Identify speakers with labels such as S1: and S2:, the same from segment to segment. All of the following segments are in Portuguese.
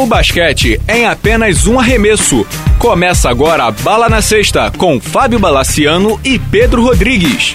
S1: O basquete é em apenas um arremesso. Começa agora a Bala na Sexta com Fábio Balaciano e Pedro Rodrigues.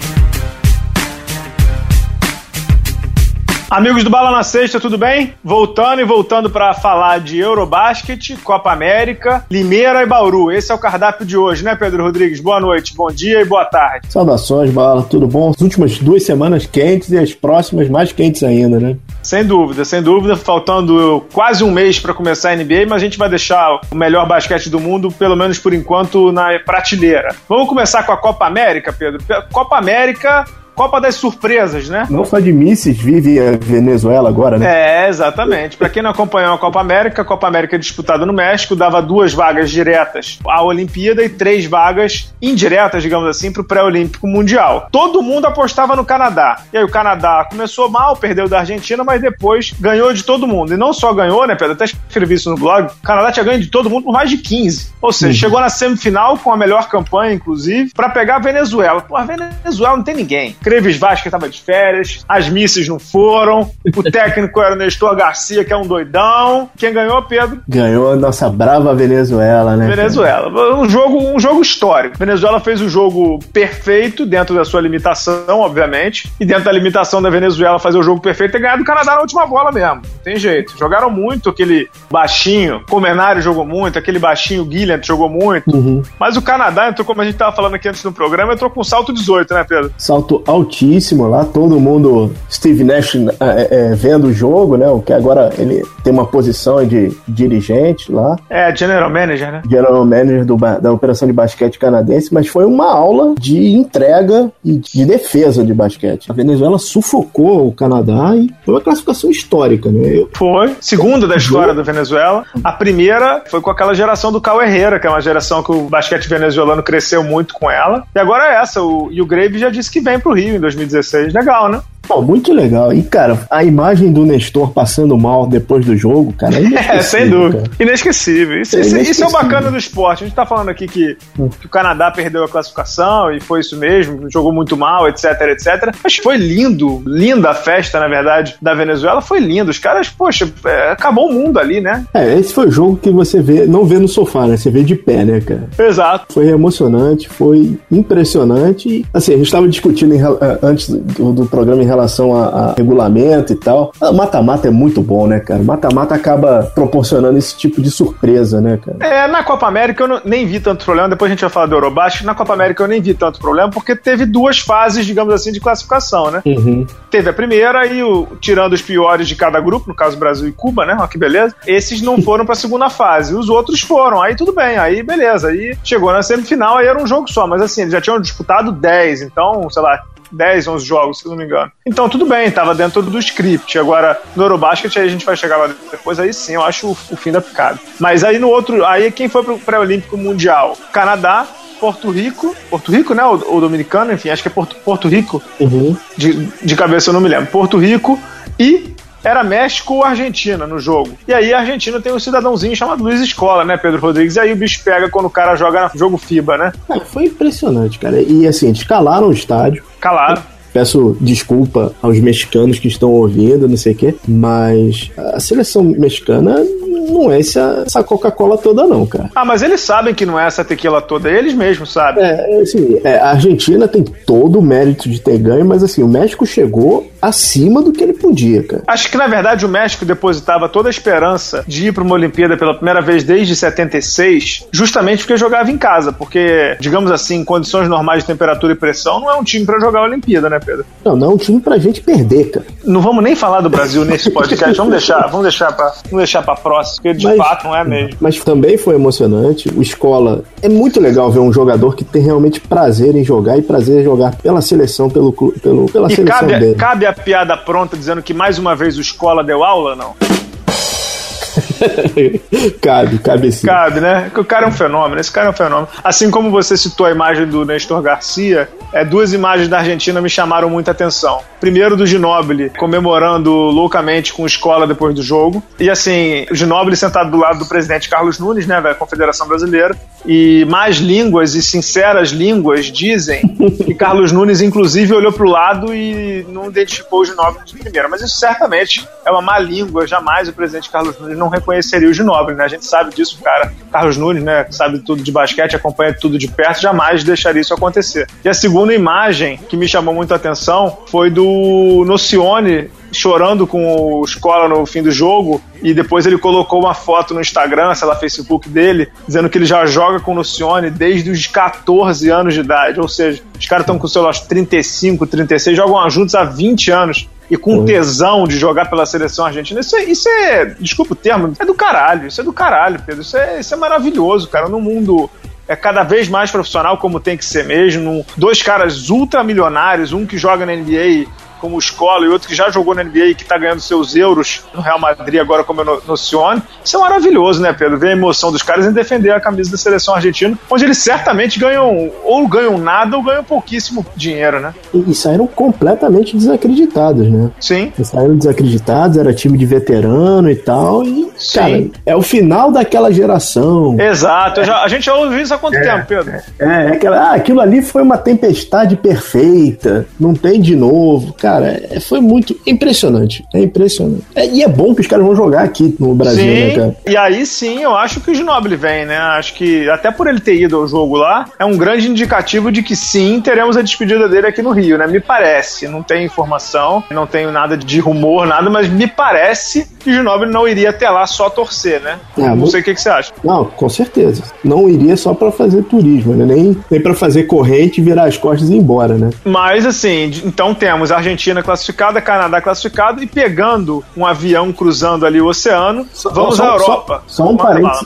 S2: Amigos do Bala na Sexta, tudo bem? Voltando e voltando para falar de Eurobasket, Copa América, Limeira e Bauru. Esse é o cardápio de hoje, né, Pedro Rodrigues? Boa noite, bom dia e boa tarde.
S3: Saudações, Bala, tudo bom? As últimas duas semanas quentes e as próximas mais quentes ainda, né?
S2: Sem dúvida, sem dúvida. Faltando quase um mês para começar a NBA, mas a gente vai deixar o melhor basquete do mundo, pelo menos por enquanto, na prateleira. Vamos começar com a Copa América, Pedro. Copa América Copa das Surpresas, né?
S3: Não só de Misses vive a Venezuela agora,
S2: né? É, exatamente. Para quem não acompanhou a Copa América, a Copa América disputada no México dava duas vagas diretas à Olimpíada e três vagas indiretas, digamos assim, para o pré-olímpico mundial. Todo mundo apostava no Canadá. E aí o Canadá começou mal, perdeu da Argentina, mas depois ganhou de todo mundo. E não só ganhou, né, Pedro? Até escrevi isso no blog. O Canadá tinha ganho de todo mundo por mais de 15. Ou seja, uhum. chegou na semifinal com a melhor campanha, inclusive, para pegar a Venezuela. Pô, a Venezuela não tem ninguém. Creves Vasco estava de férias, as misses não foram, o técnico era o Nestor Garcia, que é um doidão. Quem ganhou, Pedro?
S3: Ganhou a nossa brava Venezuela, né?
S2: Venezuela. Um jogo, um jogo histórico. Venezuela fez o jogo perfeito dentro da sua limitação, obviamente, e dentro da limitação da Venezuela fazer o jogo perfeito e ganhar do Canadá na última bola mesmo. Não tem jeito. Jogaram muito aquele baixinho, Comenário jogou muito, aquele baixinho Guilherme jogou muito. Uhum. Mas o Canadá entrou, como a gente estava falando aqui antes no programa, entrou com salto 18, né, Pedro?
S3: Salto altíssimo lá, todo mundo, Steve Nash é, é, vendo o jogo, né? O que agora ele tem uma posição de dirigente lá.
S2: É, General Manager, né?
S3: General Manager do, da Operação de Basquete Canadense, mas foi uma aula de entrega e de defesa de basquete. A Venezuela sufocou o Canadá e foi uma classificação histórica, né? Eu...
S2: Foi. Segunda da história da Venezuela. A primeira foi com aquela geração do Cal Herrera, que é uma geração que o basquete venezuelano cresceu muito com ela. E agora é essa. O, e o Grave já disse que vem pro Rio em 2016. Legal, né?
S3: Pô, muito legal. E, cara, a imagem do Nestor passando mal depois do jogo, cara,
S2: é É, sem dúvida. Cara. Inesquecível. Isso é, inesquecível. isso é o bacana do esporte. A gente tá falando aqui que, hum. que, o Canadá perdeu a classificação e foi isso mesmo, jogou muito mal, etc, etc. Mas foi lindo, linda a festa, na verdade, da Venezuela. Foi lindo. Os caras, poxa, é, acabou o mundo ali, né?
S3: É, esse foi o jogo que você vê, não vê no sofá, né? Você vê de pé, né, cara?
S2: Exato.
S3: Foi emocionante, foi impressionante. Assim, a gente tava discutindo em, antes do, do programa em relação a, a regulamento e tal. Mata-mata é muito bom, né, cara? Mata-mata acaba proporcionando esse tipo de surpresa, né, cara?
S2: É, na Copa América eu não, nem vi tanto problema, depois a gente vai falar do Eurobasket, na Copa América eu nem vi tanto problema, porque teve duas fases, digamos assim, de classificação, né? Uhum. Teve a primeira e, o, tirando os piores de cada grupo, no caso Brasil e Cuba, né? Olha que beleza. Esses não foram pra segunda fase, os outros foram, aí tudo bem, aí beleza. Aí chegou na semifinal, aí era um jogo só, mas assim, eles já tinham disputado 10, então, sei lá, 10, 11 jogos, se não me engano. Então, tudo bem, tava dentro do script. Agora, no Eurobasket, aí a gente vai chegar lá depois, aí sim, eu acho o, o fim da picada. Mas aí no outro, aí quem foi pro pré-olímpico mundial? Canadá, Porto Rico, Porto Rico, né? O, o dominicano, enfim, acho que é Porto, Porto Rico. Uhum. De, de cabeça eu não me lembro. Porto Rico e era México ou Argentina no jogo. E aí a Argentina tem um cidadãozinho chamado Luiz Escola, né, Pedro Rodrigues? E aí o bicho pega quando o cara joga no jogo FIBA, né?
S3: É, foi impressionante, cara. E assim, eles calaram o estádio.
S2: Calaram.
S3: Peço desculpa aos mexicanos que estão ouvindo, não sei o quê, mas a seleção mexicana não é essa, essa Coca-Cola toda, não, cara.
S2: Ah, mas eles sabem que não é essa tequila toda, eles mesmos sabem.
S3: É, assim, é, a Argentina tem todo o mérito de ter ganho, mas assim, o México chegou acima do que ele podia, cara.
S2: Acho que na verdade o México depositava toda a esperança de ir para uma Olimpíada pela primeira vez desde 76, justamente porque jogava em casa, porque, digamos assim, em condições normais de temperatura e pressão, não é um time para jogar a Olimpíada, né, Pedro?
S3: Não, não é um time pra gente perder, cara.
S2: Não vamos nem falar do Brasil nesse podcast, vamos deixar, vamos deixar para, vamos deixar para próxima, porque de mas, fato não é mesmo.
S3: Mas também foi emocionante. O Escola é muito legal ver um jogador que tem realmente prazer em jogar e prazer em jogar pela seleção, pelo, pelo pela e seleção
S2: cabe,
S3: dele.
S2: Cabe a piada pronta dizendo que mais uma vez o Escola deu aula, não?
S3: cabe, cabe sim.
S2: Cabe, né? O cara é um fenômeno, esse cara é um fenômeno. Assim como você citou a imagem do Nestor Garcia, é, duas imagens da Argentina me chamaram muita atenção. Primeiro do Ginóbili comemorando loucamente com escola depois do jogo. E assim, o Ginóbili sentado do lado do presidente Carlos Nunes, né, da Confederação Brasileira. E mais línguas e sinceras línguas dizem que Carlos Nunes, inclusive, olhou para o lado e não identificou o Ginóbili de primeira. Mas isso certamente é uma má língua, jamais o presidente Carlos Nunes não reconhece conheceria o Ginóbili, né? A gente sabe disso, cara. Carlos Nunes, né? Sabe tudo de basquete, acompanha tudo de perto, jamais deixaria isso acontecer. E a segunda imagem que me chamou muito a atenção foi do Nocione chorando com o Escola no fim do jogo e depois ele colocou uma foto no Instagram, sei lá, Facebook dele, dizendo que ele já joga com o Lucione desde os 14 anos de idade, ou seja, os caras estão com seus 35, 36, jogam juntos há 20 anos e com tesão de jogar pela seleção argentina. Isso é, isso é, desculpa o termo, é do caralho. Isso é do caralho, Pedro. Isso é, isso é maravilhoso, cara. No mundo é cada vez mais profissional, como tem que ser mesmo. Dois caras ultramilionários, um que joga na NBA como escola e outro que já jogou na NBA e que está ganhando seus euros no Real Madrid agora como eu nocione. Isso é maravilhoso, né, Pedro? Ver a emoção dos caras em defender a camisa da seleção argentina, onde eles certamente ganham ou ganham nada ou ganham pouquíssimo dinheiro, né?
S3: E, e saíram completamente desacreditados, né?
S2: Sim.
S3: E saíram desacreditados, era time de veterano e tal, e, Sim. cara, é o final daquela geração.
S2: Exato. Já, a gente já ouviu isso há quanto é, tempo, Pedro?
S3: É, é aquela, ah, aquilo ali foi uma tempestade perfeita, não tem de novo. Cara, é, foi muito impressionante. É impressionante. É, e é bom que os caras vão jogar aqui no Brasil,
S2: sim,
S3: né, cara?
S2: E aí sim, eu acho que o Ginobili vem, né? Acho que até por ele ter ido ao jogo lá, é um grande indicativo de que sim, teremos a despedida dele aqui no Rio, né? Me parece. Não tem informação, não tenho nada de rumor, nada, mas me parece que o Ginobili não iria até lá só torcer, né? É, não sei o que, que, você acha.
S3: Não, com certeza. Não iria só para fazer turismo, né? Nem, nem para fazer corrente, virar as costas e ir embora, né?
S2: Mas assim, então temos Argentina Argentina classificada, Canadá classificado e pegando um avião cruzando ali o oceano, só, vamos só, à Europa.
S3: Só, só um parênteses.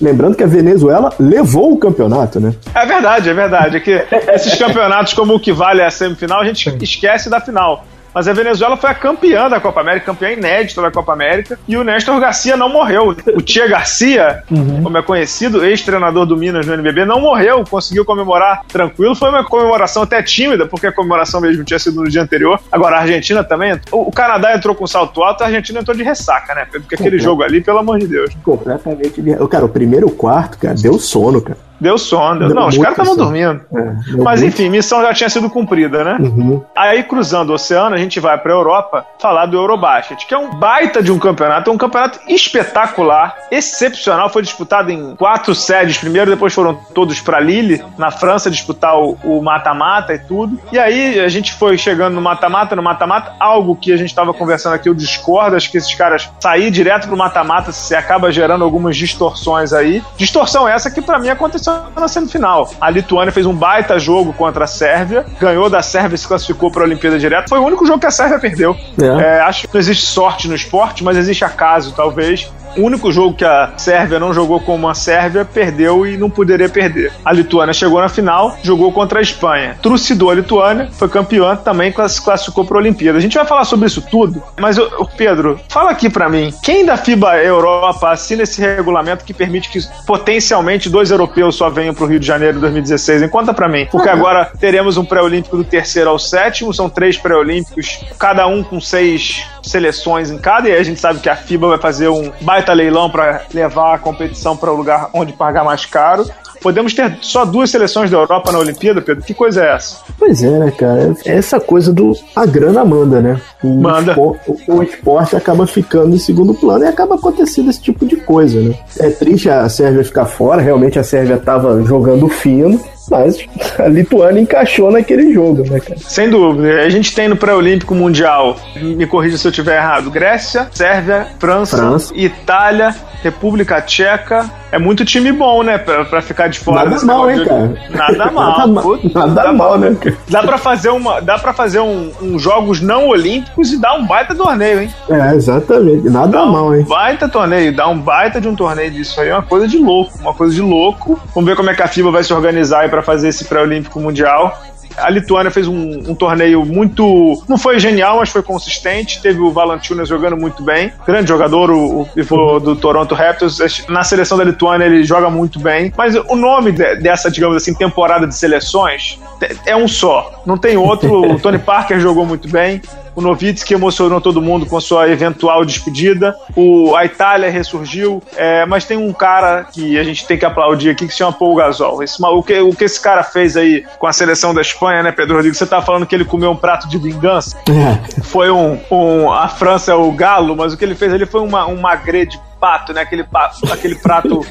S3: Lembrando que a Venezuela levou o campeonato, né?
S2: É verdade, é verdade. É que esses campeonatos, como o que vale a semifinal, a gente esquece da final. Mas a Venezuela foi a campeã da Copa América, campeã inédita da Copa América, e o Néstor Garcia não morreu. O Tia Garcia, uhum. como é conhecido, ex-treinador do Minas no NBB, não morreu, conseguiu comemorar tranquilo. Foi uma comemoração até tímida, porque a comemoração mesmo tinha sido no dia anterior. Agora, a Argentina também. O Canadá entrou com salto alto, a Argentina entrou de ressaca, né? Porque aquele jogo ali, pelo amor de Deus.
S3: Completamente. Cara, o primeiro quarto, cara, deu sono, cara.
S2: Deu sono. Deu não, os caras estavam dormindo. É, Mas enfim, missão já tinha sido cumprida, né? Uhum. Aí, cruzando o oceano, a gente vai pra Europa falar do Eurobasket, que é um baita de um campeonato, é um campeonato espetacular, excepcional. Foi disputado em quatro sedes primeiro, depois foram todos pra Lille, na França, disputar o mata-mata e tudo. E aí a gente foi chegando no mata-mata, no mata-mata, algo que a gente estava conversando aqui, eu discordo, acho que esses caras sair direto pro mata-mata, se acaba gerando algumas distorções aí. Distorção essa que para mim aconteceu na semifinal. A Lituânia fez um baita jogo contra a Sérvia, ganhou da Sérvia e se classificou para a Olimpíada direto. Foi o único jogo que a Sérvia perdeu. É. É, acho que não existe sorte no esporte, mas existe acaso, talvez. O único jogo que a Sérvia não jogou como a Sérvia perdeu e não poderia perder. A Lituânia chegou na final, jogou contra a Espanha. Trucidou a Lituânia, foi campeã, também classificou para a Olimpíada. A gente vai falar sobre isso tudo, mas Pedro, fala aqui para mim, quem da FIBA Europa assina esse regulamento que permite que potencialmente dois europeus só venham para o Rio de Janeiro em 2016? Conta para mim, porque agora teremos um pré-olímpico do terceiro ao sétimo, são três pré-olímpicos, cada um com seis seleções em cada, e aí a gente sabe que a FIBA vai fazer um baita leilão para levar a competição para o lugar onde pagar mais caro. Podemos ter só duas seleções da Europa na Olimpíada, Pedro? Que coisa é essa?
S3: Pois é, né, cara? É essa coisa do. A grana manda, né? O
S2: manda.
S3: Esporte, o esporte acaba ficando em segundo plano e acaba acontecendo esse tipo de coisa, né? É triste a Sérvia ficar fora, realmente a Sérvia estava jogando fino. Mas a Lituânia encaixou naquele jogo, né, cara?
S2: Sem dúvida. A gente tem no pré-olímpico mundial, me corrija se eu estiver errado, Grécia, Sérvia, França, França. Itália, República Tcheca. É muito time bom, né? Pra, pra ficar de fora.
S3: Nada mal, hein, cara?
S2: Nada mal.
S3: nada, nada mal, né, cara?
S2: Dá pra fazer, uma, dá pra fazer um, um jogos não olímpicos e dar um baita torneio, hein?
S3: É, exatamente. Nada dá mal,
S2: um
S3: hein?
S2: Baita torneio. Dar um baita de um torneio disso aí é uma coisa de louco. Uma coisa de louco. Vamos ver como é que a FIBA vai se organizar aí pra fazer esse pré-olímpico mundial. A Lituânia fez um, um, torneio muito. Não foi genial, mas foi consistente. Teve o Valančiūnas jogando muito bem. Grande jogador, o, pivô do Toronto Raptors. Na seleção da Lituânia ele joga muito bem. Mas o nome de, dessa, digamos assim, temporada de seleções é um só. Não tem outro. O Tony Parker jogou muito bem o Novitsky emocionou todo mundo com a sua eventual despedida, o, a Itália ressurgiu, é, mas tem um cara que a gente tem que aplaudir aqui que se chama Paul Gasol. Esse, o, que, o que esse cara fez aí com a seleção da Espanha, né, Pedro Rodrigues? Você tá falando que ele comeu um prato de vingança? É. Foi um, um. A França é o galo, mas o que ele fez ali foi uma, um magre de pato, né? Aquele, pato, aquele prato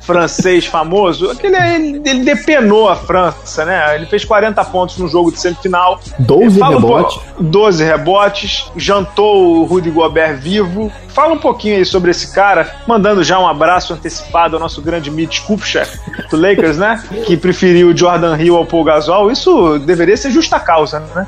S2: francês famoso. Aquele, ele, ele depenou a França, né? Ele fez 40 pontos no jogo de semifinal.
S3: 12 rebotes.
S2: Um 12 rebotes. Jantou o Rudy Gobert vivo. Fala um pouquinho aí sobre esse cara, mandando já um abraço antecipado ao nosso grande Mitch Kupchak do Lakers, né? Que preferiu o Jordan Hill ao Paul Gasol. Isso deveria ser justa causa, né?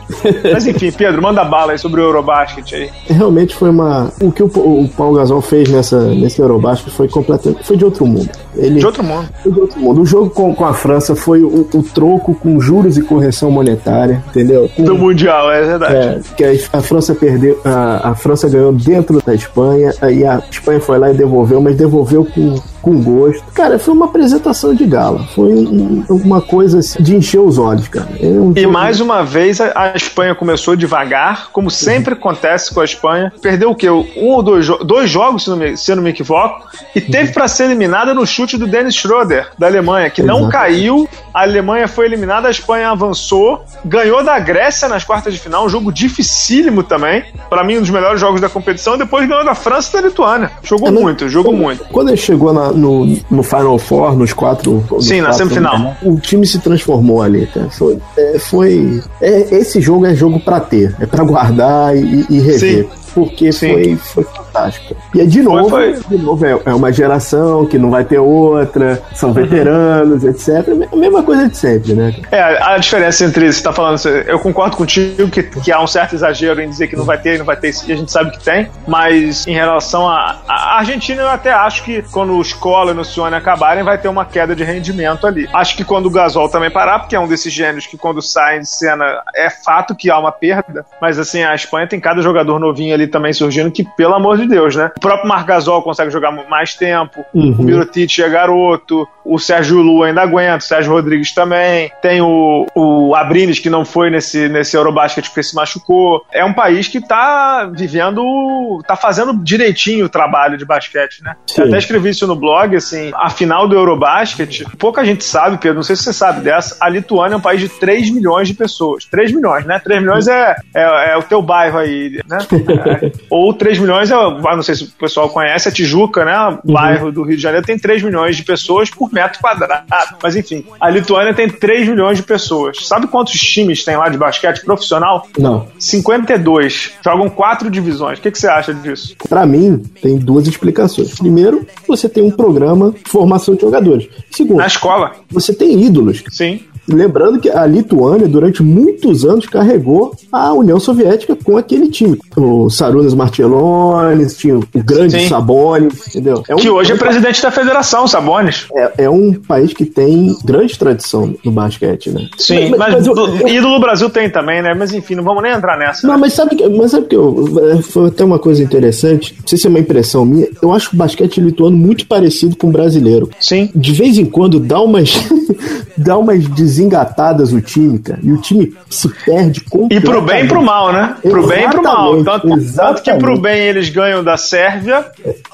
S2: Mas enfim, Pedro, manda bala aí sobre o Eurobasket aí.
S3: Realmente foi uma. O que o, o Paul Gasol fez nessa, nesse Eurobasket foi completamente. Foi de outro mundo.
S2: Ele, de outro mundo.
S3: Foi de outro mundo. O jogo com, com a França foi o, o troco com juros e correção monetária, entendeu? Com,
S2: do Mundial, é verdade. É,
S3: que a, a França perdeu. A, a França ganhou dentro da Espanha Espanha, aí a Espanha foi lá e devolveu, mas devolveu com com gosto. Cara, foi uma apresentação de gala. Foi um, uma coisa assim, de encher os olhos, cara.
S2: E mais uma vez a, Espanha começou devagar, como sempre uhum. acontece com a Espanha. Perdeu o quê? Um ou dois, dois jogos, se não me, se não me equivoco, e teve uhum. para ser eliminada no chute do Dennis Schroeder, da Alemanha, que não caiu. A Alemanha foi eliminada, a Espanha avançou, ganhou da Grécia nas quartas de final, um jogo dificílimo também. Para mim, um dos melhores jogos da competição. Depois ganhou da França e da Lituânia. Jogou é, muito, jogou muito.
S3: Quando ele chegou na, no, no Final Four, nos quatro. Nos
S2: Sim,
S3: na
S2: semifinal.
S3: O time se transformou ali, cara. Foi. É, foi é, esse jogo é jogo para ter, é para guardar e, e rever. Sim porque foi, foi fantástico. E é de novo, foi, foi. de novo é, é, uma geração que não vai ter outra, são uhum. veteranos, etc. A mesma coisa de sempre, né?
S2: É, a diferença entre você tá falando, eu concordo contigo que, que há um certo exagero em dizer que não vai ter, não vai ter, e a gente sabe que tem, mas em relação à Argentina, eu até acho que quando o Escola e o Nocione acabarem, vai ter uma queda de rendimento ali. Acho que quando o Gasol também parar, porque é um desses gênios que quando sai de cena é fato que há uma perda, mas assim, a Espanha tem cada jogador novinho ali também surgindo que, pelo amor de Deus, né? O próprio Margasol consegue jogar mais tempo, uhum. o Mirotic é garoto, o Sérgio Lu ainda aguenta, o Sérgio Rodrigues também, tem o, o Abrines que não foi nesse, nesse Eurobasket porque se machucou. É um país que tá vivendo, tá fazendo direitinho o trabalho de basquete, né? Sim. Eu até escrevi isso no blog, assim, a final do Eurobasket, pouca gente sabe, Pedro, não sei se você sabe dessa, a Lituânia é um país de 3 milhões de pessoas. 3 milhões, né? 3 milhões é, é, é o teu bairro aí, né? Ou 3 milhões, é, não sei se o pessoal conhece, a Tijuca, né? O uhum. bairro do Rio de Janeiro tem 3 milhões de pessoas por metro quadrado. Mas enfim, a Lituânia tem 3 milhões de pessoas. Sabe quantos times tem lá de basquete profissional?
S3: Não.
S2: 52. Jogam quatro divisões. O que, que você acha disso?
S3: Para mim, tem duas explicações. Primeiro, você tem um programa de formação de jogadores. Segundo,
S2: na escola.
S3: Você tem ídolos.
S2: Sim.
S3: Lembrando que a Lituânia, durante muitos anos, carregou a União Soviética com aquele time. O Sarunas Martelones, tinha o grande Sim. Sabonis, entendeu?
S2: É um, que hoje é presidente da federação, Sabonis.
S3: É, é, um país que tem grande tradição no basquete, né?
S2: Sim, mas, mas, mas eu, eu, ídolo Brasil tem também, né? Mas enfim, não vamos nem entrar nessa.
S3: Não,
S2: né?
S3: mas sabe que, mas sabe que eu, é, foi até uma coisa interessante, não sei se é uma impressão minha, eu acho o basquete lituano muito parecido com o brasileiro.
S2: Sim.
S3: De vez em quando dá umas dá umas desengatadas o time, cara. E o time se perde
S2: completamente. E pro bem e pro mal, né? Pro exatamente, bem e pro mal. Tanto, tanto, que pro bem eles ganham da Sérvia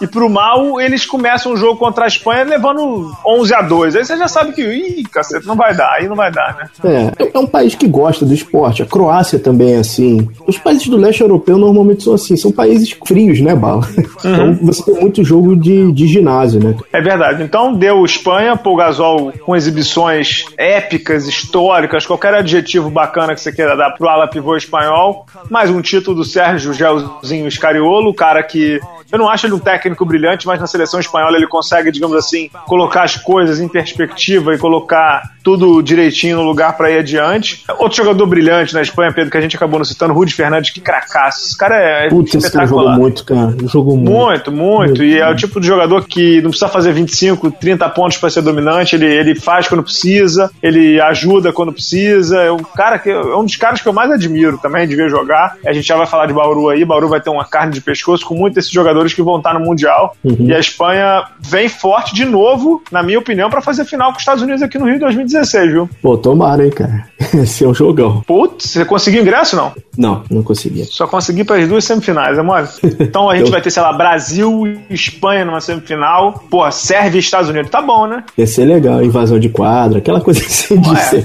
S2: e pro mal eles começam o jogo contra a Espanha levando 11 a 2. Aí você já sabe que, ih, cacete, não vai dar. Aí não vai dar,
S3: né? É, é um país que gosta do esporte. A Croácia também é assim. Os países do leste europeu normalmente são assim. São países frios, né, Bala? Uhum. Então você tem muito jogo de, de ginásio, né?
S2: É verdade. Então deu Espanha, Paul Gasol com exibições épicas, históricas, qualquer adjetivo bacana que você queira dar pro ala pivô espanhol. Mais um título do Sérgio Gelzinho Scariolo, o cara que eu não acho ele um técnico brilhante, mas na seleção espanhola ele consegue, digamos assim, colocar as coisas em perspectiva e colocar tudo direitinho no lugar para ir adiante. Outro jogador brilhante na Espanha, Pedro, que a gente acabou não citando, Rudi Fernandes, que cracaço. Esse cara é
S3: Putz. Esse jogou muito, cara. Jogou muito.
S2: Muito, muito. muito e é o tipo de jogador que não precisa fazer 25, 30 pontos para ser dominante. Ele, ele faz quando precisa, ele ajuda quando precisa. É um cara que é um dos caras que eu mais admiro também de ver jogar. A gente já vai falar de Bauru aí. Bauru vai ter uma carne de pescoço com muitos desses jogadores que vão estar no Mundial. Uhum. E a Espanha vem forte de novo, na minha opinião, para fazer final com os Estados Unidos aqui no Rio 2016, viu?
S3: Pô, tomara, hein, cara. Esse é um jogão.
S2: Putz, você conseguiu ingresso não?
S3: Não, não consegui.
S2: Só consegui para as duas semifinais, é mole? Então a gente vai ter, sei lá, Brasil e Espanha numa semifinal. Pô, Sérvia e Estados Unidos. Tá bom, né?
S3: Ia ser legal, invasão de quadra, aquela coisa assim ser.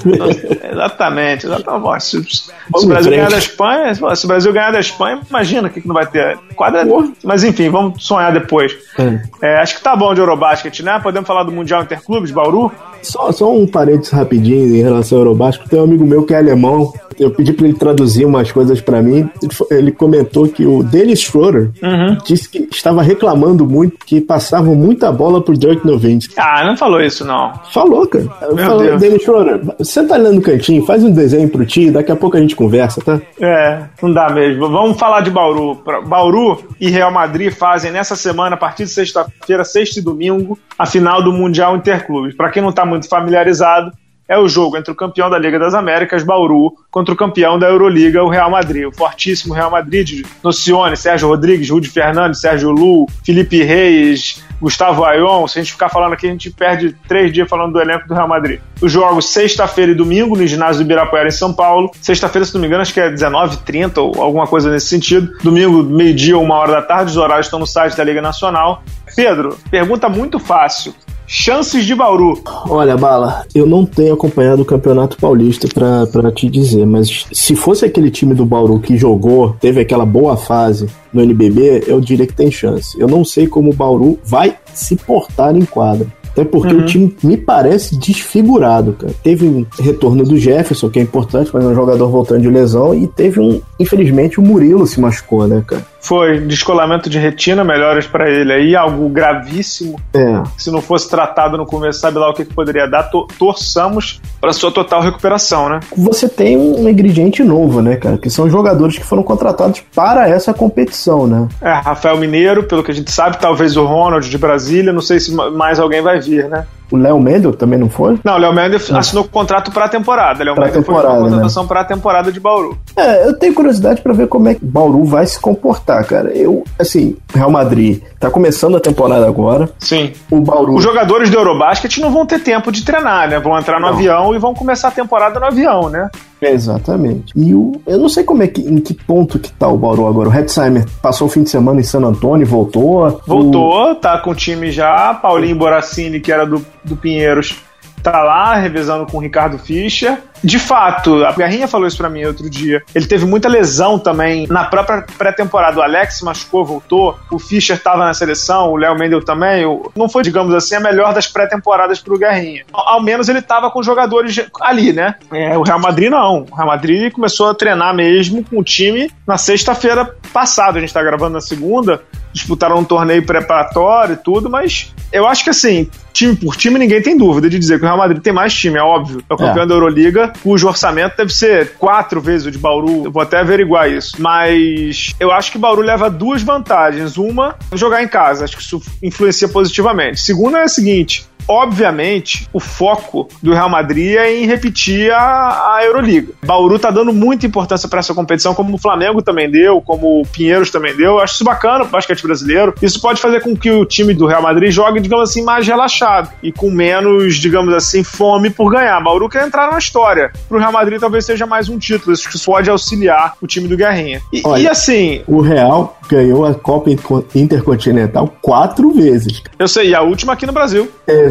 S2: Exatamente, exatamente. Se, se o Brasil ganhar da Espanha, se o Brasil ganhar da Espanha, imagina o que, que não vai ter quadra. Mas enfim, vamos sonhar depois. É. É, acho que tá bom de Eurobasket, né? Podemos falar do Mundial Interclubes, Bauru?
S3: Só, só um parênteses rapidinho em relação ao Eurobasket. Tem um amigo meu que é alemão. Eu pedi para ele traduzir umas coisas para mim. Ele comentou que o Dennis Schroeder uhum. disse que estava reclamando muito que passavam muita bola pro Dirk Nowitzki.
S2: Ah, não falou isso não.
S3: Falou, cara. Meu falou, Deus. Dennis Schroeder, senta ali no cantinho, faz um desenho pro tio, daqui a pouco a gente conversa, tá?
S2: É, não dá mesmo. Vamos falar de Bauru. Bauru e Real Madrid fazem nessa semana, a partir de sexta-feira, sexta e domingo, a final do Mundial Interclubes. Para quem não tá muito familiarizado, é o jogo entre o campeão da Liga das Américas, Bauru, contra o campeão da Euroliga, o Real Madrid. O fortíssimo Real Madrid, Nocione, Sérgio Rodrigues, Rudy Fernandes, Sérgio Lu, Felipe Reis, Gustavo Ayon. Se a gente ficar falando aqui, a gente perde três dias falando do elenco do Real Madrid. Os jogos sexta-feira e domingo no ginásio do Ibirapuera em São Paulo. Sexta-feira, se não me engano, acho que é 19h30 ou alguma coisa nesse sentido. Domingo, meio-dia uma hora da tarde. Os horários estão no site da Liga Nacional. Pedro, pergunta muito fácil. Chances de Bauru.
S3: Olha, Bala, eu não tenho acompanhado o Campeonato Paulista para te dizer, mas se fosse aquele time do Bauru que jogou, teve aquela boa fase no NBB, eu diria que tem chance. Eu não sei como o Bauru vai se portar em quadra. Até porque uhum. o time me parece desfigurado, cara. Teve um retorno do Jefferson, que é importante, mas é um jogador voltando de lesão, e teve um, infelizmente, o Murilo se machucou, né, cara?
S2: Foi descolamento de retina, melhoras para ele aí, algo gravíssimo. É. Se não fosse tratado no começo, sabe lá o que, que poderia dar. Torçamos para sua total recuperação, né?
S3: Você tem um ingrediente novo, né, cara? Que são jogadores que foram contratados para essa competição, né?
S2: É, Rafael Mineiro, pelo que a gente sabe, talvez o Ronald de Brasília, não sei se mais alguém vai vir, né?
S3: O Léo Mendel também não foi?
S2: Não, o Léo Mendel assinou contrato para a temporada. Léo Mendel foi uma contratação né? para a temporada de Bauru.
S3: É, eu tenho curiosidade para ver como é que Bauru vai se comportar, cara. Eu, assim, Real Madrid tá começando a temporada agora.
S2: Sim. O Bauru. Os jogadores do Eurobasket não vão ter tempo de treinar, né? Vão entrar no não. avião e vão começar a temporada no avião, né?
S3: Exatamente. E o, eu não sei como é que, em que ponto que tá o Bauru agora. O Hetzheimer passou o fim de semana em San Antônio, voltou.
S2: Voltou, o... tá com o time já. Paulinho Boracini, que era do, do Pinheiros, tá lá revezando com o Ricardo Fischer. De fato, a Garrinha falou isso para mim outro dia. Ele teve muita lesão também na própria pré-temporada. O Alex machucou, voltou. O Fischer estava na seleção, o Léo Mendel também. Não foi, digamos assim, a melhor das pré-temporadas pro Garrinha. Ao menos ele estava com jogadores ali, né? É, o Real Madrid não. O Real Madrid começou a treinar mesmo com o time na sexta-feira passada. A gente tá gravando na segunda disputaram um torneio preparatório e tudo, mas eu acho que assim, time por time, ninguém tem dúvida de dizer que o Real Madrid tem mais time, é óbvio. É o campeão é. da Euroliga, cujo orçamento deve ser quatro vezes o de Bauru. Eu vou até averiguar isso. Mas eu acho que Bauru leva duas vantagens. Uma, jogar em casa. Acho que isso influencia positivamente. Segunda é a seguinte: obviamente, o foco do Real Madrid é em repetir a, a Euroliga. Bauru tá dando muita importância para essa competição, como o Flamengo também deu, como o Pinheiros também deu. Acho isso bacana pro basquete brasileiro. Isso pode fazer com que o time do Real Madrid jogue, digamos assim, mais relaxado e com menos, digamos assim, fome por ganhar. Bauru quer entrar na história. Pro Real Madrid talvez seja mais um título. Isso pode auxiliar o time do Guerrinha. E, Olha, e assim.
S3: O Real ganhou a Copa Intercontinental quatro vezes.
S2: Eu sei, e a última aqui no Brasil.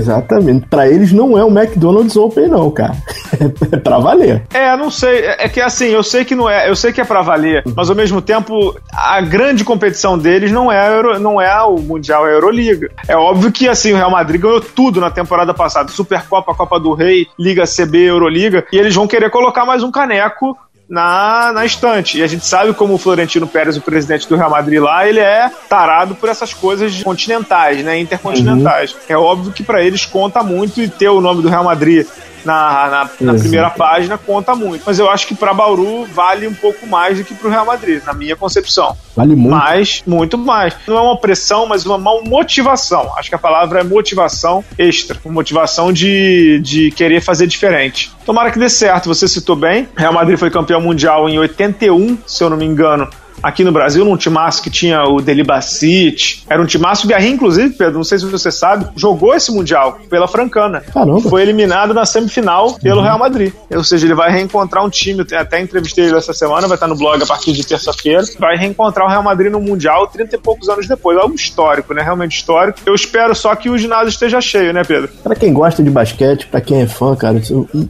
S3: Exatamente. Para eles não é o McDonald's Open, não, cara. É pra valer.
S2: É, não sei. É, é que assim, eu sei que não é, eu sei que é pra valer, mas ao mesmo tempo, a grande competição deles não é, Euro, não é o Mundial, é a Euroliga. É óbvio que assim, o Real Madrid ganhou tudo na temporada passada: Supercopa, Copa do Rei, Liga CB, Euroliga, e eles vão querer colocar mais um caneco na, na estante. E a gente sabe como o Florentino Pérez, o presidente do Real Madrid lá, ele é tarado por essas coisas continentais, né, intercontinentais. Uhum. É óbvio que para eles conta muito e ter o nome do Real Madrid na, na, na primeira página conta muito. Mas eu acho que para Bauru vale um pouco mais do que para o Real Madrid, na minha concepção.
S3: Vale muito.
S2: Mais, muito mais. Não é uma pressão, mas uma motivação. Acho que a palavra é motivação extra. Motivação de, de querer fazer diferente. Tomara que dê certo. Você citou bem. Real Madrid foi campeão mundial em 81, se eu não me engano aqui no Brasil, num timaço que tinha o Delibacite. Era um timaço, o Guerrinho, inclusive, Pedro, não sei se você sabe, jogou esse Mundial pela Francana. Caramba. Foi eliminado na semifinal pelo uhum. Real Madrid. Ou seja, ele vai reencontrar um time, até entrevistei ele essa semana, vai estar no blog a partir de terça-feira, vai reencontrar o Real Madrid no Mundial 30 e poucos anos depois. Algo histórico, né? Realmente histórico. Eu espero só que o ginásio esteja cheio, né, Pedro?
S3: Pra quem gosta de basquete, pra quem é fã, cara,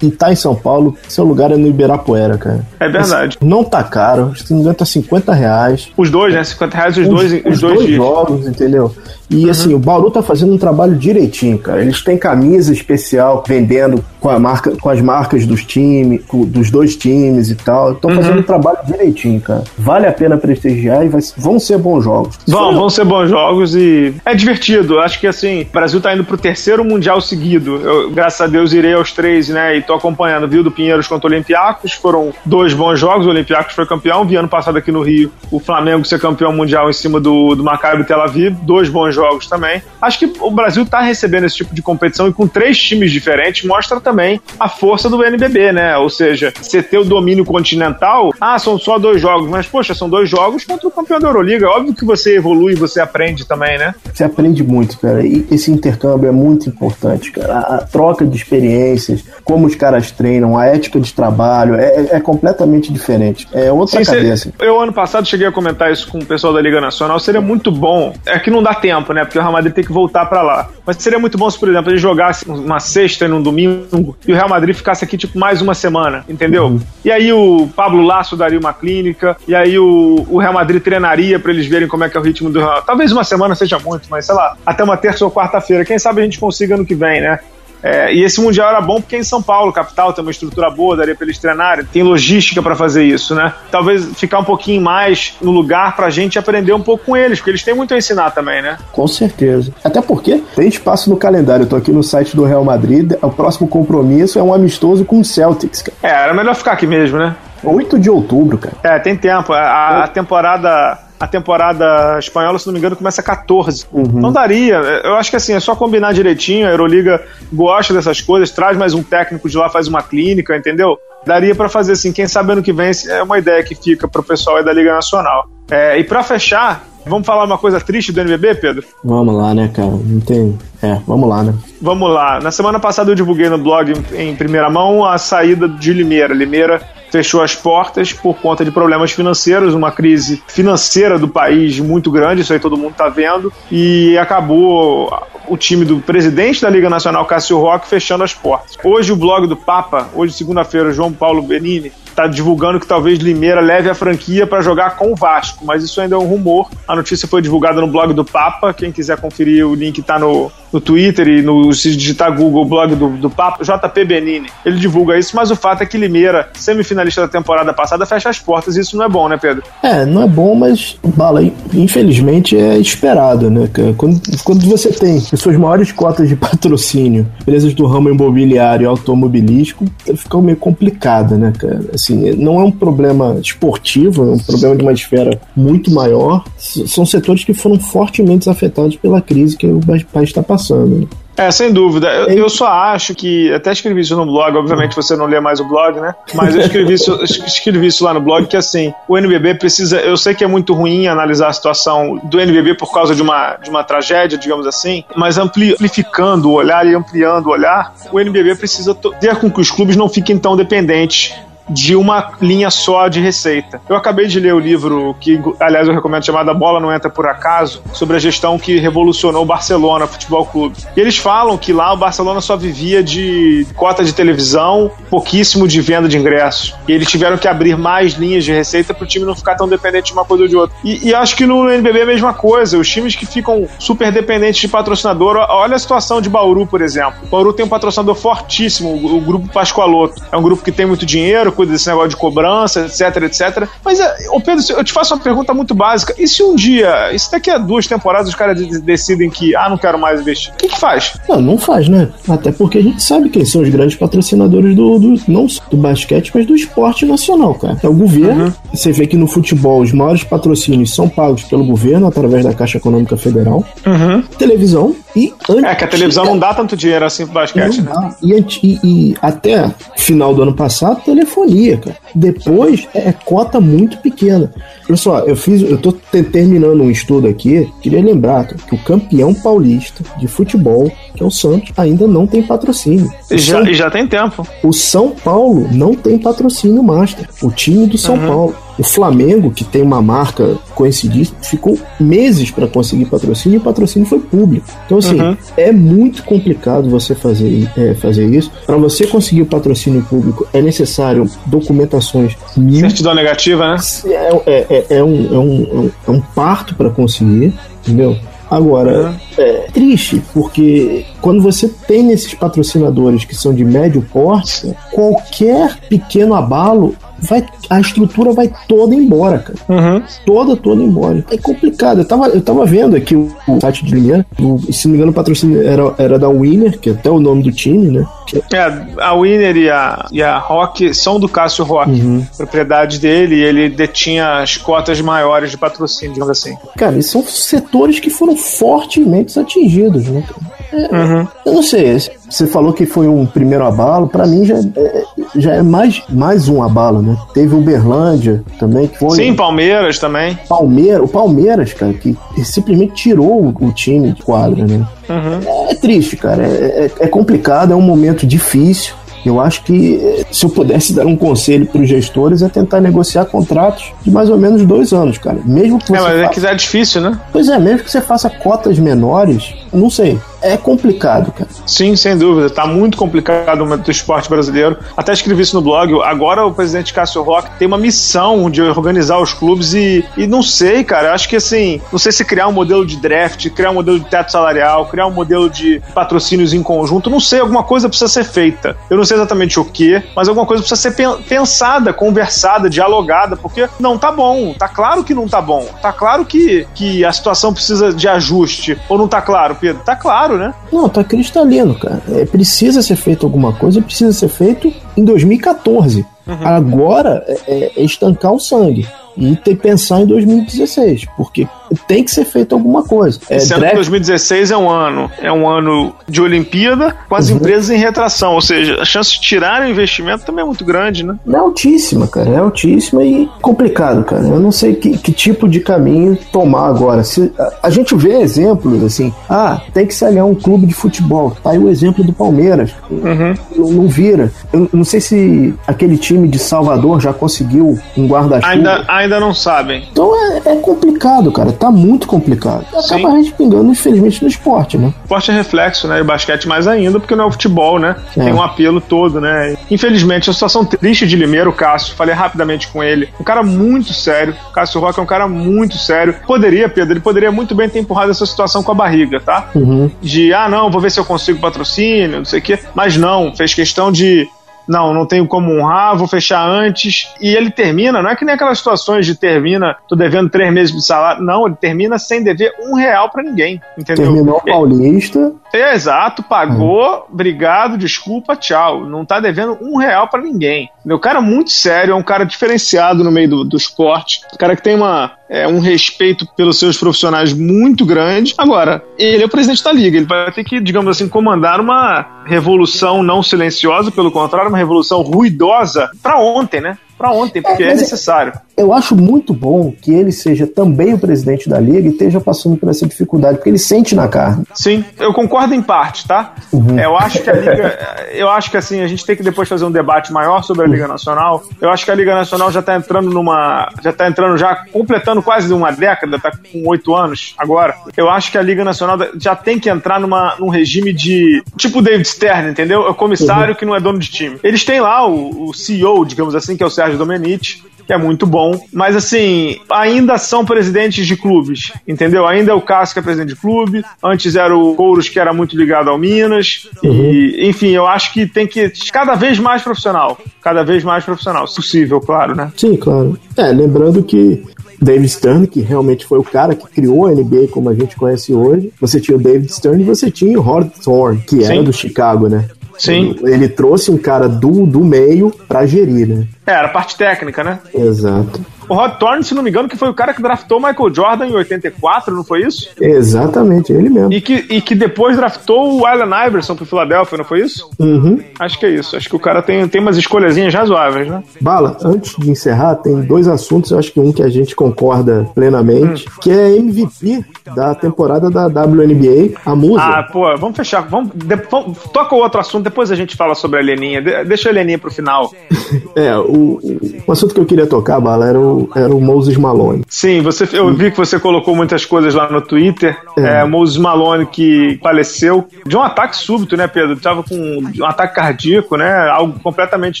S3: e, tá em São Paulo, seu lugar é no Ibirapuera, cara.
S2: É verdade.
S3: Não tá caro, se não me engano, tá 50 reais.
S2: Os dois, né? 50 reais os, os dois, os,
S3: os dois, dois jogos, entendeu? E uhum. assim, o Bauru tá fazendo um trabalho direitinho, cara. Eles têm camisa especial vendendo com, a marca, com as marcas dos times, dos dois times e tal. Estão uhum. fazendo um trabalho direitinho, cara. Vale a pena prestigiar e vai, vão ser bons jogos.
S2: Vão, vão ser bons jogos e é divertido. Acho que assim, o Brasil tá indo pro terceiro Mundial seguido. Eu, graças a Deus, irei aos três, né? E tô acompanhando. Viu do Pinheiros contra o Olympiacos. Foram dois bons jogos. O Olympiacos foi campeão. Vi ano passado aqui no Rio o Flamengo ser campeão mundial em cima do, do Maccabi Tel Aviv. Dois bons jogos também. Acho que o Brasil tá recebendo esse tipo de competição e com três times diferentes mostra também a força do NBB, né? Ou seja, você ter o domínio continental, ah, são só dois jogos, mas poxa, são dois jogos contra o campeão da Euroliga. Óbvio que você evolui, você aprende também, né?
S3: Você aprende muito, cara. E esse intercâmbio é muito importante, cara. A, a troca de experiências, como os caras treinam, a ética de trabalho é, é, é completamente diferente. É outra Sim, cabeça.
S2: eu, ano passado, cheguei a comentar isso com o pessoal da Liga Nacional. Seria muito bom. É que não dá tempo, né? Porque o Real Madrid tem que voltar para lá. Mas seria muito bom se, por exemplo, ele jogasse uma sexta e um domingo e o Real Madrid ficasse aqui, tipo, mais uma semana, entendeu? Uhum. E aí o Pablo Lasso daria uma clínica, e aí o, o Real Madrid treinaria para eles verem como é que é o ritmo do Real. Talvez uma semana seja muito, mas sei lá, até uma terça ou quarta-feira. Quem sabe a gente consiga no que vem, né? É, e esse Mundial era bom porque é em São Paulo, capital, tem uma estrutura boa, daria para eles treinarem, tem logística para fazer isso, né? Talvez ficar um pouquinho mais no lugar pra gente aprender um pouco com eles, porque eles têm muito a ensinar também, né?
S3: Com certeza. Até porque tem espaço no calendário. Eu tô aqui no site do Real Madrid, o próximo compromisso é um amistoso com o Celtics, cara.
S2: É, era melhor ficar aqui mesmo, né?
S3: 8 de outubro, cara.
S2: É, tem tempo. A, a temporada a temporada espanhola, se não me engano, começa 14. Uhum. Então daria. Eu acho que assim, é só combinar direitinho. A Euroliga gosta dessas coisas, traz mais um técnico de lá, faz uma clínica, entendeu? Daria para fazer assim, quem sabe ano que vem é uma ideia que fica pro pessoal aí da Liga Nacional. É, e para fechar, vamos falar uma coisa triste do NBB, Pedro?
S3: Vamos lá, né, cara? Não tem. É, vamos lá, né?
S2: Vamos lá. Na semana passada eu divulguei no blog em primeira mão a saída de Limeira. Limeira fechou as portas por conta de problemas financeiros, uma crise financeira do país muito grande, isso aí todo mundo está vendo, e acabou o time do presidente da Liga Nacional, Cássio Roque, fechando as portas. Hoje o blog do Papa, hoje segunda-feira, João Paulo Benini, está divulgando que talvez Limeira leve a franquia para jogar com o Vasco, mas isso ainda é um rumor. A notícia foi divulgada no blog do Papa. Quem quiser conferir, o link está no, no Twitter e no, se digitar Google, o blog do, do Papa, JP Benini. Ele divulga isso, mas o fato é que Limeira, semifinalista da temporada passada, fecha as portas e isso não é bom, né, Pedro?
S3: É, não é bom, mas bala, infelizmente é esperado, né, Quando, quando você tem as suas maiores cotas de patrocínio, empresas do ramo imobiliário e automobilístico, fica meio complicado, né, cara? Assim, não é um problema esportivo, é um problema de uma esfera muito maior. São setores que foram fortemente afetados pela crise que o país está passando. Né?
S2: É, sem dúvida. Eu, eu, só acho que. Até escrevi isso no blog, obviamente você não lê mais o blog, né? Mas eu escrevi isso, escrevi isso lá no blog que assim, o NBB precisa. Eu sei que é muito ruim analisar a situação do NBB por causa de uma, de uma tragédia, digamos assim, mas amplificando o olhar e ampliando o olhar, o NBB precisa ter com que os clubes não fiquem tão dependentes de uma linha só de receita. Eu acabei de ler o livro que, aliás, eu recomendo chamado A Bola Não Entra Por Acaso, sobre a gestão que revolucionou o Barcelona Futebol Clube. E eles falam que lá o Barcelona só vivia de cota de televisão, pouquíssimo de venda de ingressos. E eles tiveram que abrir mais linhas de receita para o time não ficar tão dependente de uma coisa ou de outra. E, e acho que no NBB é a mesma coisa. Os times que ficam super dependentes de patrocinador, olha a situação de Bauru, por exemplo. O Bauru tem um patrocinador fortíssimo, o, o Grupo Pascoaloto. É um grupo que tem muito dinheiro, cuida desse negócio de cobrança, etc, etc. Mas, ô Pedro, eu te faço uma pergunta muito básica. E se um dia, se daqui a duas temporadas os caras decidem que, ah, não quero mais investir? O que que faz?
S3: Não, não faz, né? Até porque a gente sabe quem são os grandes patrocinadores do, do não do basquete, mas do esporte nacional, cara. É o governo. Uhum. Você vê que no futebol os maiores patrocínios são pagos pelo governo através da Caixa Econômica Federal.
S2: Uhum.
S3: Televisão e
S2: É que a televisão não dá tanto dinheiro assim pro basquete, não né?
S3: E, e, e, até final do ano passado, telefonia, cara. Depois é cota muito pequena. Pessoal, eu fiz, eu tô terminando um estudo aqui, queria lembrar cara, que o campeão paulista de futebol, que é o Santos, ainda não tem patrocínio.
S2: já, São, já tem tempo.
S3: O São Paulo não tem patrocínio master. O time do São uhum. Paulo. O Flamengo, que tem uma marca coincidíssima, ficou meses para conseguir patrocínio e o patrocínio foi público. Então, assim, uhum. é muito complicado você fazer, é, fazer isso. Para você conseguir o patrocínio público, é necessário documentações.
S2: Certidão negativa, né?
S3: É, é, é, é um, é, um, é um parto para conseguir, entendeu? Agora, uhum. é triste, porque quando você tem esses patrocinadores que são de médio porte, qualquer pequeno abalo vai, a estrutura vai toda embora, cara.
S2: Uhum.
S3: Toda, toda embora. É complicado. Eu tava, eu tava vendo aqui o, o site de Limeira, se não me engano, o patrocínio era, era da Winner, que é até o nome do time, né?
S2: É, a Winner e a, e a Rock são do Cássio Rock, uhum. propriedade dele, e ele detinha as cotas maiores de patrocínio, digamos assim.
S3: Cara, e são setores que foram fortemente atingidos, né? É, uhum. Eu não sei, você falou que foi um primeiro abalo, para mim já é, já é mais, mais um abalo, né? Teve o Uberlândia também, que foi.
S2: Sim, Palmeiras também.
S3: Palmeiras, o Palmeiras, cara, que simplesmente tirou o, o time de quadra, né? Uhum. É, triste, cara. É, é, é complicado, é um momento difícil. Eu acho que se eu pudesse dar um conselho para os gestores é tentar negociar contratos de mais ou menos dois anos, cara. Mesmo que
S2: você. É, mas é faça... é que é difícil, né?
S3: Pois é, mesmo que você faça cotas menores, não sei é complicado, cara.
S2: Sim, sem dúvida. Tá muito complicado o momento do esporte brasileiro. Até escrevi isso no blog. Agora o presidente Cássio Roque tem uma missão de organizar os clubes e, e não sei, cara. Acho que assim, não sei se criar um modelo de draft, criar um modelo de teto salarial, criar um modelo de patrocínios em conjunto. Não sei, alguma coisa precisa ser feita. Eu não sei exatamente o que, mas alguma coisa precisa ser pensada, conversada, dialogada, porque não tá bom. Tá claro que não tá bom. Tá claro que, que a situação precisa de ajuste. Ou não tá claro, Pedro? Tá claro claro, né?
S3: Não, tá cristalino, cara. É, precisa ser feito alguma coisa, precisa ser feito em 2014. Uhum. Agora é, é estancar o sangue e ter pensar em 2016, porque tem que ser feito alguma coisa.
S2: É, Sendo draft... que 2016 é um ano, é um ano de Olimpíada com as uhum. empresas em retração, ou seja, a chance de tirar o investimento também é muito grande, né?
S3: É altíssima, cara, é altíssima e complicado, cara. Eu não sei que, que tipo de caminho tomar agora. Se, a, a, gente vê exemplos assim, ah, tem que se aliar um clube de futebol. Tá aí o exemplo do Palmeiras. Uhum. Não, não, vira. Eu não sei se aquele time de Salvador já conseguiu um guarda-chuva.
S2: Ainda, ainda não sabem.
S3: Então é, é complicado, cara tá muito complicado. Acaba Sim. respingando, infelizmente, no esporte, né?
S2: O esporte é reflexo, né? E o basquete mais ainda, porque não é o futebol, né? É. Tem um apelo todo, né? Infelizmente, a situação triste de Limeiro, o Cássio, falei rapidamente com ele. Um cara muito sério. O Cássio Roque é um cara muito sério. Poderia, Pedro, ele poderia muito bem ter empurrado essa situação com a barriga, tá? Uhum. De, ah, não, vou ver se eu consigo patrocínio, não sei o quê. Mas não, fez questão de não, não tenho como honrar, vou fechar antes. E ele termina, não é que nem aquelas situações de termina, tô devendo três meses de salário. Não, ele termina sem dever um real para ninguém, entendeu?
S3: Terminou
S2: o
S3: paulista.
S2: É, exato, pagou, obrigado, desculpa, tchau. Não tá devendo um real para ninguém. Meu cara é muito sério, é um cara diferenciado no meio do, do esporte. Um cara que tem uma, é, um respeito pelos seus profissionais muito grande. Agora, ele é o presidente da liga, ele vai ter que, digamos assim, comandar uma revolução não silenciosa, pelo contrário, uma revolução ruidosa para ontem, né? Para ontem, porque é, é necessário.
S3: Eu acho muito bom que ele seja também o presidente da liga e esteja passando por essa dificuldade, porque ele sente na carne.
S2: Sim, eu concordo em parte, tá? Uhum. Eu acho que a liga, eu acho que assim a gente tem que depois fazer um debate maior sobre a liga nacional. Eu acho que a liga nacional já está entrando numa, já está entrando já completando quase uma década, tá com oito anos agora. Eu acho que a liga nacional já tem que entrar numa, num regime de tipo David Stern, entendeu? É o comissário uhum. que não é dono de time. Eles têm lá o, o CEO, digamos assim, que é o Sérgio Domenici, que é muito bom. Mas assim, ainda são presidentes de clubes, entendeu? Ainda é o Cássio que é presidente de clube, antes era o Couros que era muito ligado ao Minas. Uhum. E, enfim, eu acho que tem que cada vez mais profissional. Cada vez mais profissional. Se possível, claro, né?
S3: Sim, claro. É, lembrando que David Stern, que realmente foi o cara que criou a NBA como a gente conhece hoje. Você tinha o David Stern e você tinha o Howard Thorne, que Sim. era do Chicago, né?
S2: Sim.
S3: Ele, ele trouxe um cara do, do meio para gerir, né?
S2: É, era a parte técnica, né?
S3: Exato.
S2: O Rod Thorne, se não me engano, que foi o cara que draftou Michael Jordan em 84, não foi isso?
S3: Exatamente, ele mesmo.
S2: E que, e que depois draftou o Allen Iverson pro Philadelphia, não foi isso?
S3: Uhum.
S2: Acho que é isso. Acho que o cara tem, tem umas escolhazinhas razoáveis, né?
S3: Bala, antes de encerrar, tem dois assuntos, eu acho que um que a gente concorda plenamente, hum. que é MVP da temporada da WNBA, a Musa.
S2: Ah, pô, vamos fechar. Vamos, de, vamos, toca o outro assunto, depois a gente fala sobre a Heleninha. De, deixa a Heleninha pro final.
S3: é, o, o, assunto que eu queria tocar, Bala, era o era o Moses Malone.
S2: Sim, você, eu vi que você colocou muitas coisas lá no Twitter. É. é Moses Malone que faleceu de um ataque súbito, né, Pedro? Tava com um ataque cardíaco, né? Algo completamente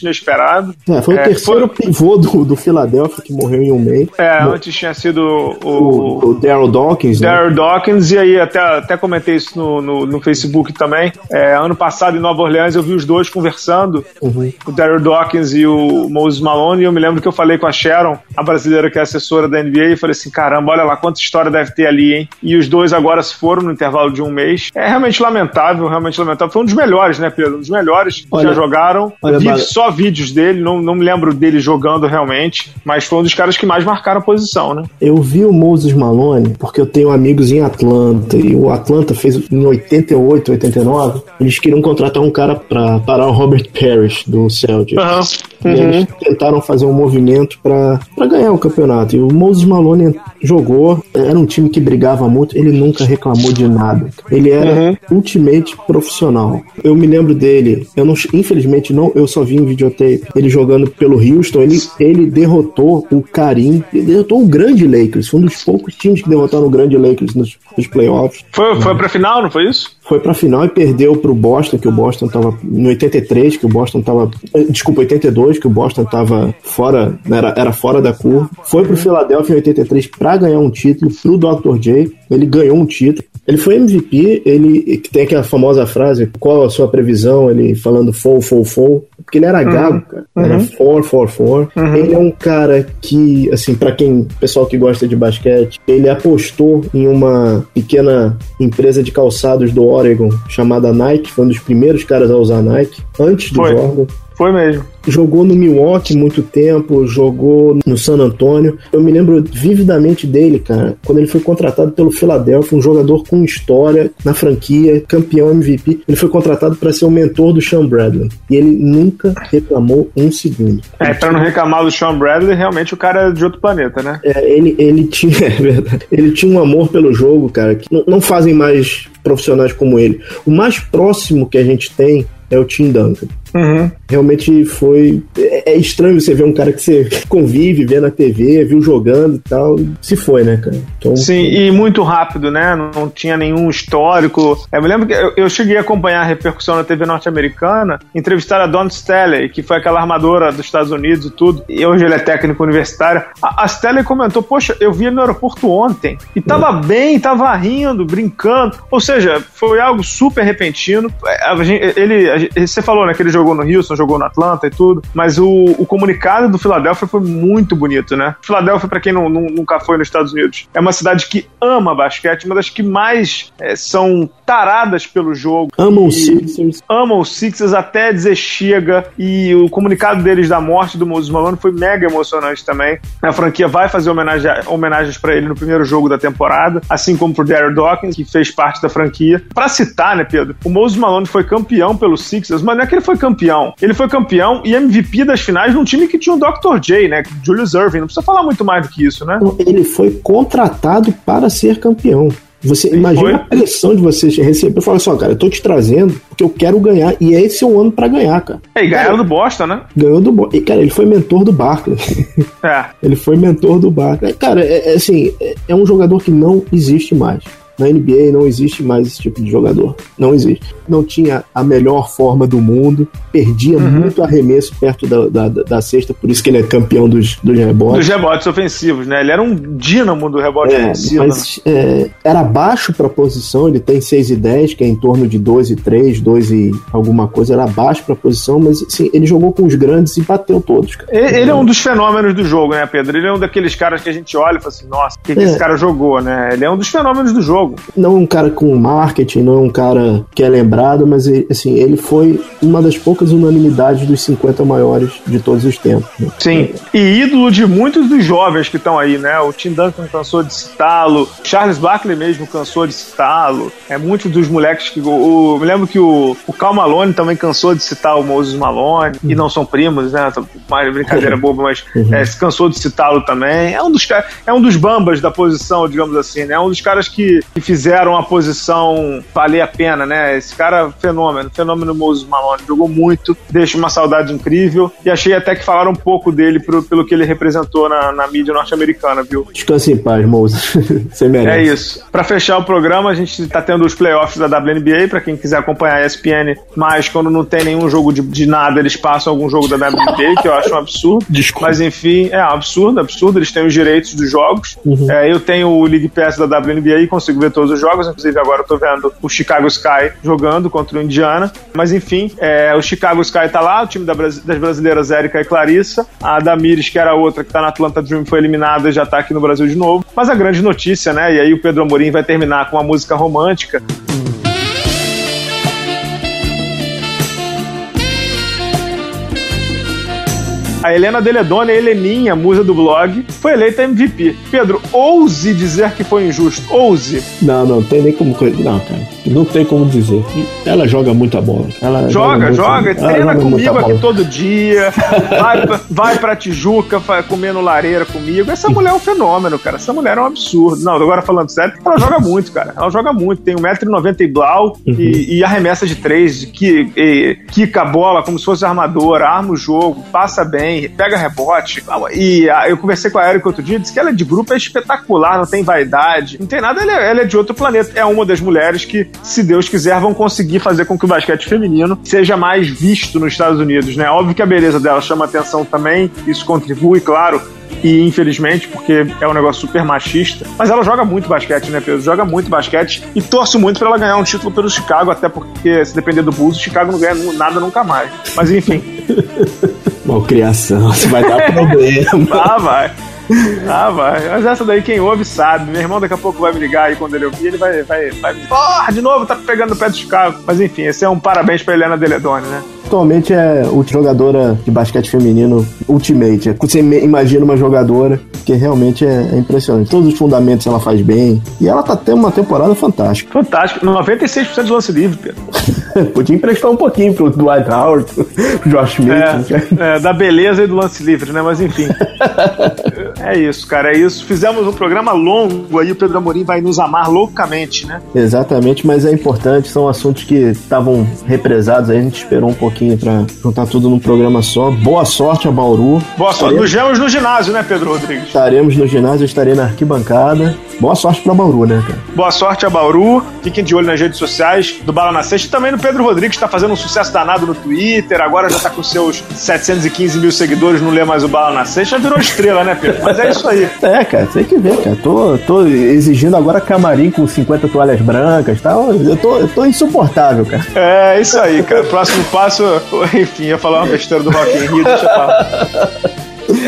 S2: inesperado.
S3: É, foi o é, terceiro foi... pivô do, do Philadelphia que morreu em um mês.
S2: É, antes tinha sido o,
S3: o, o Daryl Dawkins.
S2: Né? Daryl Dawkins, e aí até, até comentei isso no, no, no Facebook também. É, ano passado em Nova Orleans eu vi os dois conversando, uhum. o Daryl Dawkins e o Moses Malone, e eu me lembro que eu falei com a Sharon, a brasileira que é assessora da NBA, e falei assim: caramba, olha lá quanta história deve ter ali, hein? E os dois agora se foram no intervalo de um mês. É realmente lamentável, realmente lamentável. Foi um dos melhores, né, Pedro? Um dos melhores que olha, já jogaram. Olha, Vi só vídeos dele, não, não me lembro dele jogando realmente, mas foi um dos caras que mais marcaram a posição, né?
S3: Eu vi o Moses Malone porque eu tenho amigos em Atlanta e o Atlanta fez em 88, 89. Eles queriam contratar um cara para parar o Robert Parrish do Celtics. Uhum. Uhum. Tentaram fazer um movimento para ganhar o campeonato. E o Moses Malone jogou, era um time que brigava muito, ele nunca reclamou de nada. Ele era uhum. ultimate profissional. Eu me lembro dele, eu não, infelizmente não, eu só vi em videotape, ele jogando pelo Houston, ele, ele derrotou o Karim, ele derrotou o grande Lakers, foi um dos poucos times que derrotaram o grande Lakers nos, nos playoffs.
S2: Foi, foi pra final, não foi isso?
S3: Foi pra final e perdeu pro Boston, que o Boston tava no 83, que o Boston tava, desculpa, 82, que o Boston tava fora, era, era fora da curva. Foi pro Philadelphia em 83 pra ganhar um título, pro Dr. J, ele ganhou um título. Ele foi MVP, ele tem aquela famosa frase, qual a sua previsão? Ele falando full, full, full. Porque ele era uhum. gago, cara. Era uhum. four, four, four. Uhum. Ele é um cara que, assim, para quem, pessoal que gosta de basquete, ele apostou em uma pequena empresa de calçados do Oregon chamada Nike, foi um dos primeiros caras a usar Nike, antes do foi. Jordan.
S2: Foi mesmo.
S3: Jogou no Milwaukee muito tempo, jogou no San Antonio. Eu me lembro vividamente dele, cara, quando ele foi contratado pelo Philadelphia, um jogador com história na franquia, campeão MVP. Ele foi contratado para ser o mentor do Sean Bradley. E ele nunca reclamou um segundo.
S2: É, pra não reclamar do Sean Bradley, realmente o cara é de outro planeta, né?
S3: É, ele, ele tinha, é verdade. Ele tinha um amor pelo jogo, cara, que não, não fazem mais profissionais como ele. O mais próximo que a gente tem é o Tim Duncan. Uhum. Realmente foi. É, é, estranho você ver um cara que você convive, vê na TV, viu jogando e tal. Se foi, né, cara?
S2: Então, Sim, foi... e muito rápido, né? Não, tinha nenhum histórico. Eu me lembro que eu, eu cheguei a acompanhar a repercussão na TV norte-americana, entrevistar a Don Stelly, que foi aquela armadora dos Estados Unidos e tudo. E hoje ele é técnico universitário. A, a Stelly comentou: Poxa, eu vi ele no aeroporto ontem e tava é. bem, tava rindo, brincando. Ou seja, foi algo super repentino. É, a gente, ele, a, você falou, né, que ele jogou jogou no Houston, jogou no Atlanta e tudo, mas o, o comunicado do Philadelphia foi muito bonito, né? Philadelphia, para quem não, não, nunca foi nos Estados Unidos, é uma cidade que ama basquete, uma das que mais é, são taradas pelo jogo.
S3: Amam os Sixers.
S2: Amam os Sixers até dizer chega. E o comunicado deles da morte do Moses Malone foi mega emocionante também. A franquia vai fazer homenagem, homenagens para ele no primeiro jogo da temporada, assim como pro Darryl Dawkins, que fez parte da franquia. Para citar, né, Pedro? O Moses Malone foi campeão pelo Sixers, mas não é que ele foi campeão campeão. Ele foi campeão e MVP das finais num time que tinha o Dr. J, né? Julius Irving. Não precisa falar muito mais do que isso, né?
S3: Ele foi contratado para ser campeão. Você Sim, imagina foi. a pressão de você receber e falar assim, cara, eu tô te trazendo porque eu quero ganhar. E esse é o ano para ganhar, cara.
S2: É, e ganharam do Boston, né?
S3: Ganhou do Boston. E, cara, ele foi mentor do Barkley. É. ele foi mentor do Barkley. Cara, é, é assim, é, é um jogador que não existe mais. Na NBA não existe mais esse tipo de jogador. Não existe. Não tinha a melhor forma do mundo, perdia uhum. muito arremesso perto da, da, da, cesta, por isso que ele é campeão dos, dos rebotes.
S2: Dos rebotes ofensivos, né? Ele era um dínamo do rebote
S3: é,
S2: ofensivo.
S3: Mas é, era baixo para a posição, ele tem 6 e 10, que é em torno de 2 e 3, 2 e alguma coisa, era baixo para a posição, mas assim, ele jogou com os grandes e bateu todos.
S2: Ele, ele, é um dos fenômenos do jogo, né, Pedro? Ele é um daqueles caras que a gente olha e fala assim, nossa, o que, que é. esse cara jogou, né? Ele é um dos fenômenos do jogo jogo.
S3: Não é um cara com marketing, não é um cara que é lembrado, mas assim, ele foi uma das poucas unanimidades dos 50 maiores de todos os tempos. Né?
S2: Sim, e ídolo de muitos dos jovens que estão aí, né? O Tim Duncan cansou de citá-lo, Charles Barkley mesmo cansou de citá-lo, é muitos dos moleques que. O, me lembro que o, o Cal Malone também cansou de citar o Moses Malone, uhum. e não são primos, né? Mais brincadeira boba, mas uhum. é, cansou de citá-lo também. É um dos é um dos bambas da posição, digamos assim, né? É um dos caras que que fizeram a posição valer a pena, né? Esse cara, fenômeno, fenômeno Moses Malone, jogou muito, deixa uma saudade incrível e achei até que falaram um pouco dele pro, pelo que ele representou na, na mídia norte-americana, viu?
S3: Descanse em paz, Moses. Você merece.
S2: É isso. Para fechar o programa, a gente tá tendo os playoffs da WNBA, para quem quiser acompanhar a ESPN, mas quando não tem nenhum jogo de, de nada, eles passam algum jogo da WNBA, que eu acho um absurdo.
S3: Desculpa.
S2: Mas enfim, é absurdo, absurdo, eles têm os direitos dos jogos. Uhum. É, eu tenho o League Pass da WNBA e consigo ver todos os jogos, inclusive agora eu tô vendo o Chicago Sky jogando contra o Indiana. Mas enfim, é, o Chicago Sky tá lá, o time da, das brasileiras Érica e Clarissa. A Damires, que era outra que tá na Atlanta Dream, foi eliminada e já tá aqui no Brasil de novo. Mas a grande notícia, né? E aí o Pedro Amorim vai terminar com uma música romântica. A Helena Deledone, a Heleninha, musa do blog, foi eleita MVP. Pedro, ouse dizer que foi injusto. Ouse.
S3: Não, não tem nem como. Não, cara. Não tem como dizer. Ela joga muita bola. Ela
S2: joga, joga. joga treina comigo aqui todo dia. Vai, vai pra Tijuca vai comendo lareira comigo. Essa mulher é um fenômeno, cara. Essa mulher é um absurdo. Não, agora falando sério, ela joga muito, cara. Ela joga muito. Tem 1,90m e blau uhum. e, e, arremessa de três, que, e, quica a bola como se fosse armadora, arma o jogo, passa bem bem, pega rebote. E ah, eu conversei com a Erika outro dia, disse que ela é de grupo é espetacular, não tem vaidade, não tem nada, ela é, ela é de outro planeta. É uma das mulheres que, se Deus quiser, vão conseguir fazer com que o basquete feminino seja mais visto nos Estados Unidos, né? Óbvio que a beleza dela chama atenção também, isso contribui, claro, e infelizmente, porque é um negócio super machista. Mas ela joga muito basquete, né, Pedro? Joga muito basquete e torço muito para ela ganhar um título pelo Chicago, até porque se depender do Bulls, o Chicago não ganha nada nunca mais. Mas enfim.
S3: Malcriação, isso vai dar problema.
S2: ah, vai. Ah, vai. Mas essa daí quem ouve sabe. Meu irmão daqui a pouco vai me ligar aí quando ele ouvir, ele vai, vai, vai. Porra, de novo, tá pegando o pé do Chicago. Mas enfim, esse é um parabéns pra Helena Deledone, né?
S3: Atualmente é jogadora de basquete feminino ultimate. Você imagina uma jogadora que realmente é, é, impressionante. Todos os fundamentos ela faz bem. E ela tá tendo uma temporada fantástica.
S2: Fantástica. 96% de lance livre, Pedro.
S3: Podia emprestar um pouquinho pro Dwight Howard, pro Josh Smith.
S2: É, é, da beleza e do lance livre, né? Mas enfim. é isso, cara. É isso. Fizemos um programa longo aí. O Pedro Amorim vai nos amar loucamente, né?
S3: Exatamente, mas é importante. São assuntos que estavam represados aí. A gente esperou um pouquinho pra juntar tudo num programa só. Boa sorte a Bauru.
S2: Boa sorte. Nos vemos no ginásio, né, Pedro Rodrigues?
S3: Estaremos no ginásio, eu estarei na arquibancada. Boa sorte pra Bauru, né, cara?
S2: Boa sorte a Bauru. Fiquem de olho nas redes sociais do Bala na Sexta e também no Pedro Rodrigues, que tá fazendo um sucesso danado no Twitter. Agora já tá com seus 715 mil seguidores, não lê mais o Bala na Sexta. Já virou estrela, né, Pedro? Mas é isso aí.
S3: É, cara, tem que ver, cara. Tô, tô exigindo agora camarim com 50 toalhas brancas e tal. Eu tô, eu tô insuportável, cara.
S2: É, isso aí, cara. Próximo passo, enfim, ia falar uma besteira do Rock in Rio, deixa eu falar.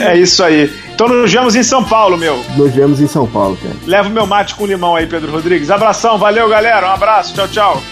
S2: É isso aí. Então nos vemos em São Paulo, meu.
S3: Nos vemos em São Paulo, cara.
S2: Leva o meu mate com limão aí, Pedro Rodrigues. Abração, valeu, galera. Um abraço, tchau, tchau.